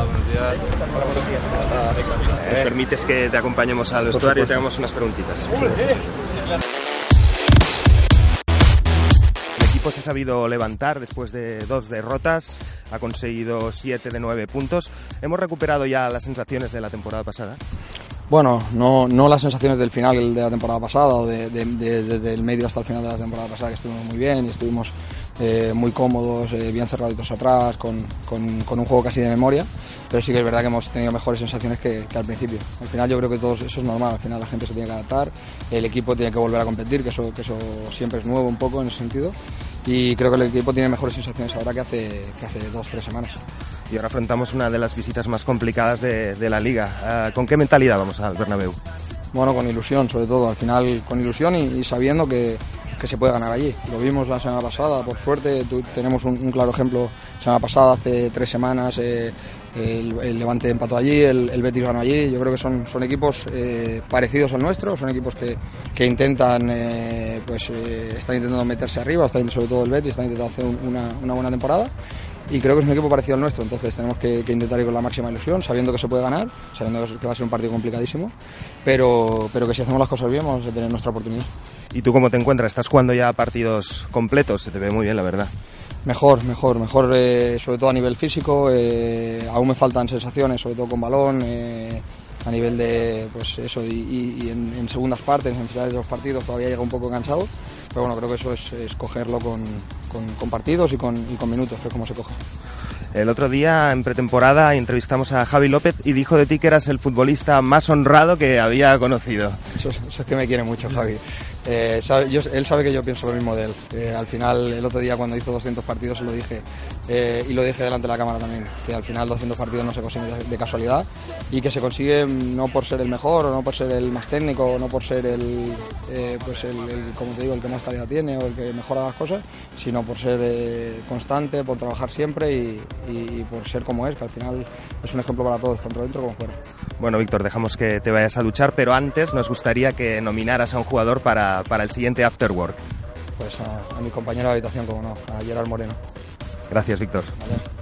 Hola, buenos días. Hola, buenos días. ¿Nos permites que te acompañemos al vestuario y te hagamos unas preguntitas? El equipo se ha sabido levantar después de dos derrotas, ha conseguido siete de nueve puntos. ¿Hemos recuperado ya las sensaciones de la temporada pasada? Bueno, no, no las sensaciones del final de la temporada pasada o de, de- de- desde el medio hasta el final de la temporada pasada, que estuvimos muy bien y estuvimos eh, muy cómodos, eh, bien cerraditos atrás, con, con- con un juego casi de memoria, pero sí que es verdad que hemos tenido mejores sensaciones que, que al principio. Al final yo creo que todo eso es normal, al final la gente se tiene que adaptar, el equipo tiene que volver a competir, que eso, que eso siempre es nuevo un poco en ese sentido, y creo que el equipo tiene mejores sensaciones ahora que hace, que hace dos, tres semanas. Y ahora afrontamos una de las visitas más complicadas de, de la liga. Ah, ¿Con qué mentalidad vamos al Bernabéu? Bueno, con ilusión, sobre todo, al final con ilusión y, y sabiendo que, que se puede ganar allí. Lo vimos la semana pasada, por suerte, tenemos un, un claro ejemplo. La semana pasada, hace tres semanas, eh, el, Levante empató allí, el, Betis ganó allí. Yo creo que son, equipos eh, parecidos al nuestro, son equipos que, que intentan, eh, pues, eh, están intentando meterse arriba, están, sobre todo el Betis, están intentando hacer un- una, una buena temporada y creo que es un equipo parecido al nuestro, entonces tenemos que, que intentar ir con la máxima ilusión, sabiendo que se puede ganar, sabiendo que va a ser un partido complicadísimo, pero, pero que si hacemos las cosas bien vamos a tener nuestra oportunidad. ¿Y tú cómo te encuentras? ¿Estás jugando ya partidos completos? Se te ve muy bien, la verdad. Mejor, mejor, mejor, eh, sobre todo a nivel físico, eh, aún me faltan sensaciones, sobre todo con balón, eh, a nivel de, pues eso, y, y- y en, en segundas partes, en finales de los partidos todavía llega un poco cansado, pero bueno, creo que eso es, es cogerlo con, con- con partidos y con, y con minutos, que es como se coge. El otro día, en pretemporada, entrevistamos a Javi López y dijo de ti que eras el futbolista más honrado que había conocido. Eso, es- eso es que me quiere mucho, Javi. Eh, sabe- yo- él sabe que yo pienso lo mismo de él. Eh, al final, el otro día cuando hizo 200 partidos, se lo dije, eh, y lo dije delante de la cámara también, que al final 200 partidos no se consiguen de, de casualidad y que se consigue no por ser el mejor, o no por ser el más técnico, o no por ser el, eh, pues el, el, como te digo, el que más calidad tiene o el que mejora las cosas, sino por ser eh, constante, por trabajar siempre y, y por ser como es, que al final es un ejemplo para todos, tanto dentro como fuera. Bueno, Víctor, dejamos que te vayas a duchar, pero antes nos gustaría que nominaras a un jugador para, para el siguiente After Work. Pues a, a mi compañero de habitación, como no, a Gerard Moreno. Gracias, Víctor. ¿vale?